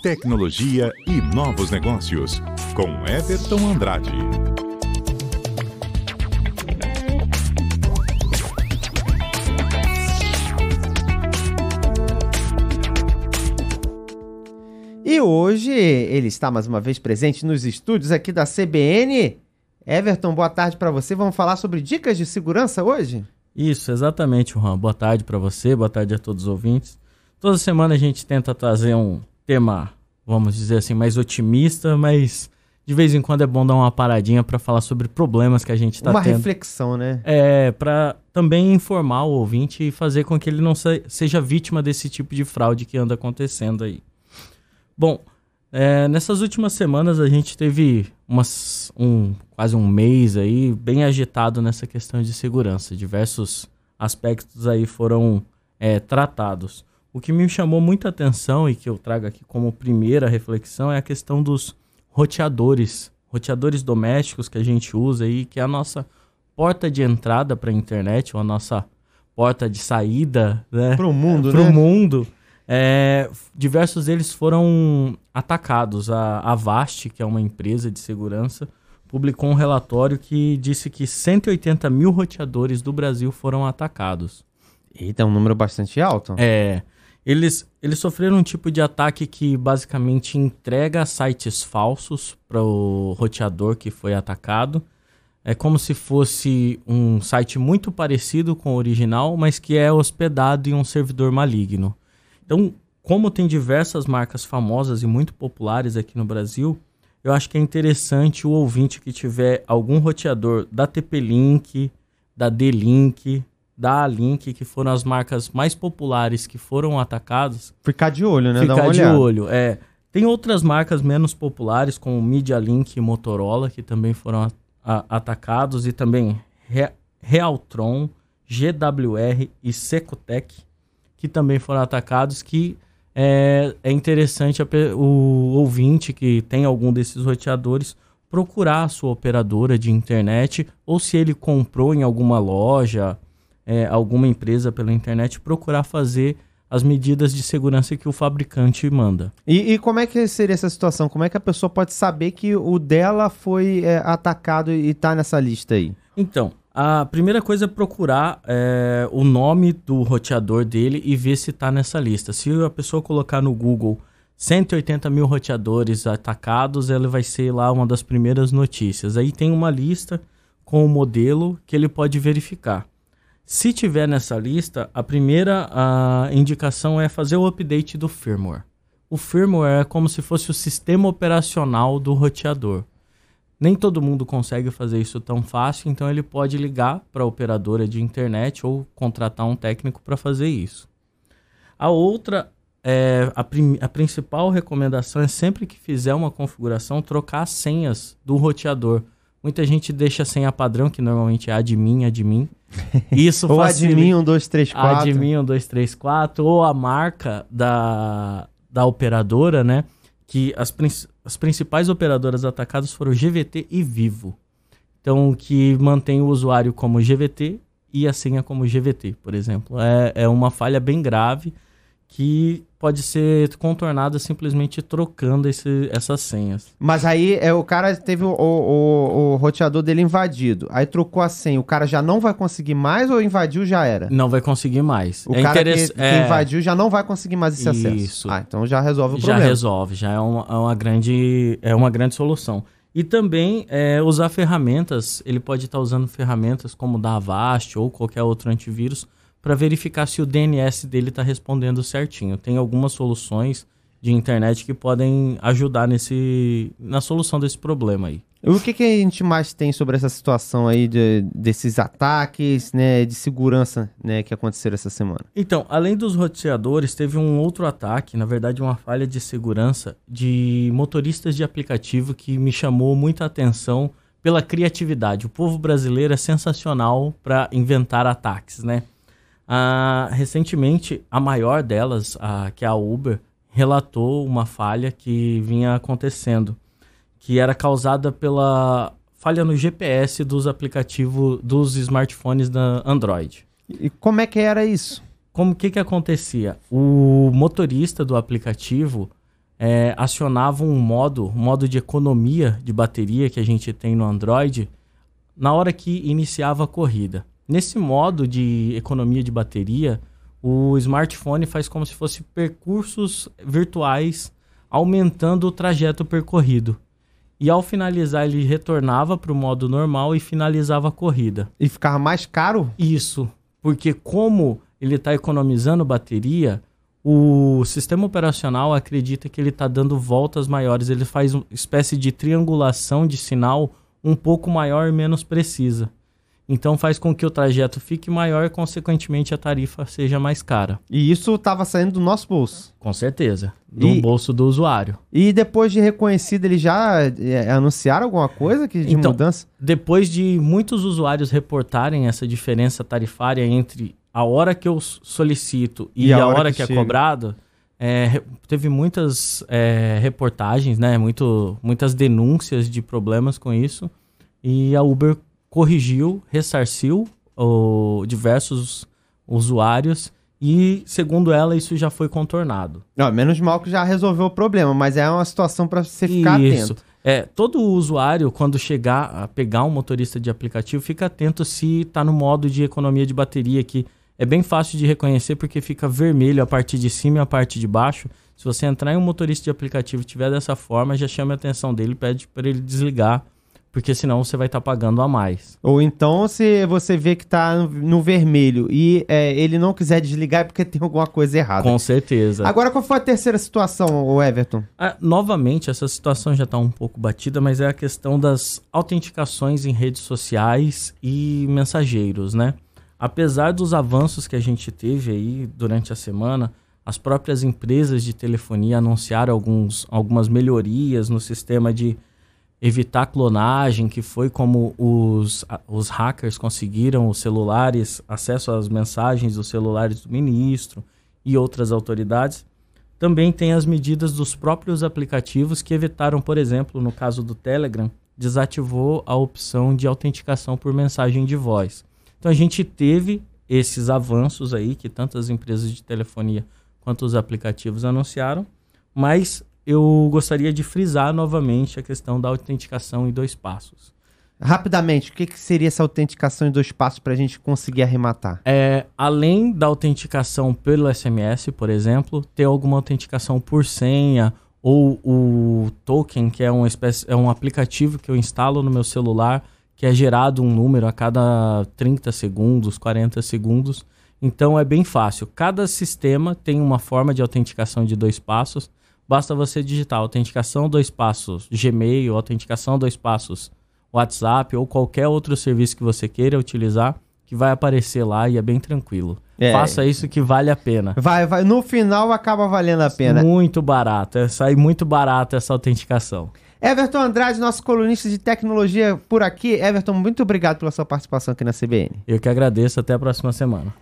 tecnologia e novos negócios, com Everton Andrade. E hoje ele está mais uma vez presente nos estúdios aqui da CBN. Everton, boa tarde para você. Vamos falar sobre dicas de segurança hoje? Isso, exatamente, Juan. Boa tarde para você, boa tarde a todos os ouvintes. Toda semana a gente tenta trazer um tema, vamos dizer assim, mais otimista, mas de vez em quando é bom dar uma paradinha para falar sobre problemas que a gente está tendo. Uma reflexão, né? É, para também informar o ouvinte e fazer com que ele não se, seja vítima desse tipo de fraude que anda acontecendo aí. Bom, é, nessas últimas semanas a gente teve umas, um, quase um mês aí bem agitado nessa questão de segurança. Diversos aspectos aí foram é, tratados. O que me chamou muita atenção e que eu trago aqui como primeira reflexão é a questão dos roteadores, roteadores domésticos que a gente usa aí, que é a nossa porta de entrada para a internet, ou a nossa porta de saída, né? Para o mundo, Pro né? mundo. É, diversos deles foram atacados. A Avast, que é uma empresa de segurança, publicou um relatório que disse que 180 mil roteadores do Brasil foram atacados. Eita, é um número bastante alto. É. Eles, eles sofreram um tipo de ataque que basicamente entrega sites falsos para o roteador que foi atacado. É como se fosse um site muito parecido com o original, mas que é hospedado em um servidor maligno. Então, como tem diversas marcas famosas e muito populares aqui no Brasil, eu acho que é interessante o ouvinte que tiver algum roteador da TP-Link, da D-Link, da A-Link, que foram as marcas mais populares que foram atacadas. Ficar de olho, né? Ficar de olho, é. Tem outras marcas menos populares, como MediaLink e Motorola, que também foram atacados, e também Re, Realtron, GWR e Secotec, que também foram atacados, que é, é interessante o ouvinte que tem algum desses roteadores procurar a sua operadora de internet, ou se ele comprou em alguma loja, é, alguma empresa pela internet, procurar fazer as medidas de segurança que o fabricante manda. E, e, como é que seria essa situação? Como é que a pessoa pode saber que o dela foi é, atacado e está nessa lista aí? Então, a primeira coisa é procurar é, o nome do roteador dele e ver se está nessa lista. Se a pessoa colocar no Google 180 mil roteadores atacados, ela vai ser lá uma das primeiras notícias. Aí tem uma lista com o modelo que ele pode verificar. Se tiver nessa lista, a primeira a indicação é fazer o update do firmware. O firmware é como se fosse o sistema operacional do roteador. Nem todo mundo consegue fazer isso tão fácil, então ele pode ligar para a operadora de internet ou contratar um técnico para fazer isso. A outra, é, a, a principal recomendação é sempre que fizer uma configuração, trocar as senhas do roteador. Muita gente deixa a senha padrão, que normalmente é admin, admin. Isso ou admin 1, 2, 3, 4. Admin 1, 2, 3, 4. Ou a marca da, da operadora, né? Que as, as principais operadoras atacadas foram GVT e Vivo. Então, que mantém o usuário como GVT e a senha como GVT, por exemplo. É, é uma falha bem grave que pode ser contornada simplesmente trocando esse, essas senhas. Mas aí é o cara teve o, o, o, roteador dele invadido, aí trocou a senha, o cara já não vai conseguir mais ou invadiu já era? Não vai conseguir mais. O é cara interess... que, é... que, invadiu já não vai conseguir mais esse acesso. Isso. Ah, então já resolve o já problema. Já resolve, já é uma, é uma, grande, é uma grande solução. E também é, usar ferramentas, ele pode estar usando ferramentas como o da Avast ou qualquer outro antivírus para verificar se o DNS dele está respondendo certinho. Tem algumas soluções de internet que podem ajudar nesse, na solução desse problema aí. O que, que a gente mais tem sobre essa situação aí de, desses ataques, né, de segurança, né, que aconteceram essa semana? Então, além dos roteadores, teve um outro ataque, na verdade uma falha de segurança de motoristas de aplicativo que me chamou muita atenção pela criatividade. O povo brasileiro é sensacional para inventar ataques, né? Ah, recentemente, a maior delas, que é a Uber, relatou uma falha que vinha acontecendo, que era causada pela falha no GPS dos aplicativos dos smartphones da Android. E como é que era isso? Como que que acontecia? O motorista do aplicativo é, acionava um modo, um modo de economia de bateria que a gente tem no Android na hora que iniciava a corrida. Nesse modo de economia de bateria, o smartphone faz como se fosse percursos virtuais aumentando o trajeto percorrido. E ao finalizar, ele retornava para o modo normal e finalizava a corrida. E ficava mais caro? Isso, porque como ele está economizando bateria, o sistema operacional acredita que ele está dando voltas maiores. Ele faz uma espécie de triangulação de sinal um pouco maior e menos precisa. Então faz com que o trajeto fique maior e, consequentemente, a tarifa seja mais cara. E isso estava saindo do nosso bolso. Com certeza. Do E- bolso do usuário. E depois de reconhecido, eles já é, anunciaram alguma coisa que, de Então, mudança? Depois de muitos usuários reportarem essa diferença tarifária entre a hora que eu solicito e, a, hora, que, é chega. cobrado, é, teve muitas é, reportagens, né? Muito, muitas denúncias de problemas com isso. E a Uber corrigiu, ressarciu o, diversos usuários e, segundo ela, isso já foi contornado. Não, menos mal que já resolveu o problema, mas é uma situação para você ficar Isso. atento. É, todo usuário, quando chegar a pegar um motorista de aplicativo, fica atento se está no modo de economia de bateria, que é bem fácil de reconhecer porque fica vermelho a parte de cima e a parte de baixo. Se você entrar em um motorista de aplicativo e tiver dessa forma, já chame a atenção dele, pede para ele desligar, porque senão você vai estar pagando a mais. Ou então, se você vê que tá no, vermelho e é, ele não quiser desligar, é porque tem alguma coisa errada. Com certeza. Agora, qual foi a terceira situação, o Everton? Ah, novamente, essa situação já está um pouco batida, mas é a questão das autenticações em redes sociais e mensageiros, né? Apesar dos avanços que a gente teve aí durante a semana, as próprias empresas de telefonia anunciaram alguns, algumas melhorias no sistema de evitar clonagem, que foi como os, os hackers conseguiram os celulares, acesso às mensagens dos celulares do ministro e outras autoridades. Também tem as medidas dos próprios aplicativos que evitaram, por exemplo, no caso do Telegram, desativou a opção de autenticação por mensagem de voz. Então a gente teve esses avanços aí que tantas empresas de telefonia quanto os aplicativos anunciaram, mas eu gostaria de frisar novamente a questão da autenticação em dois passos. Rapidamente, o que, que seria essa autenticação em dois passos para a gente conseguir arrematar? É, além da autenticação pelo SMS, por exemplo, ter alguma autenticação por senha ou o token, que é, uma espécie, é um aplicativo que eu instalo no meu celular, que é gerado um número a cada 30 segundos, 40 segundos. Então é bem fácil. Cada sistema tem uma forma de autenticação de dois passos. Basta você digitar autenticação dois passos Gmail, autenticação dois passos WhatsApp ou qualquer outro serviço que você queira utilizar, que vai aparecer lá e é bem tranquilo. É. Faça isso que vale a pena. Vai, vai, no final acaba valendo a pena. Muito barato, é, sai muito barato essa autenticação. Everton Andrade, nosso colunista de tecnologia por aqui. Everton, muito obrigado pela sua participação aqui na CBN. Eu que agradeço, até a próxima semana.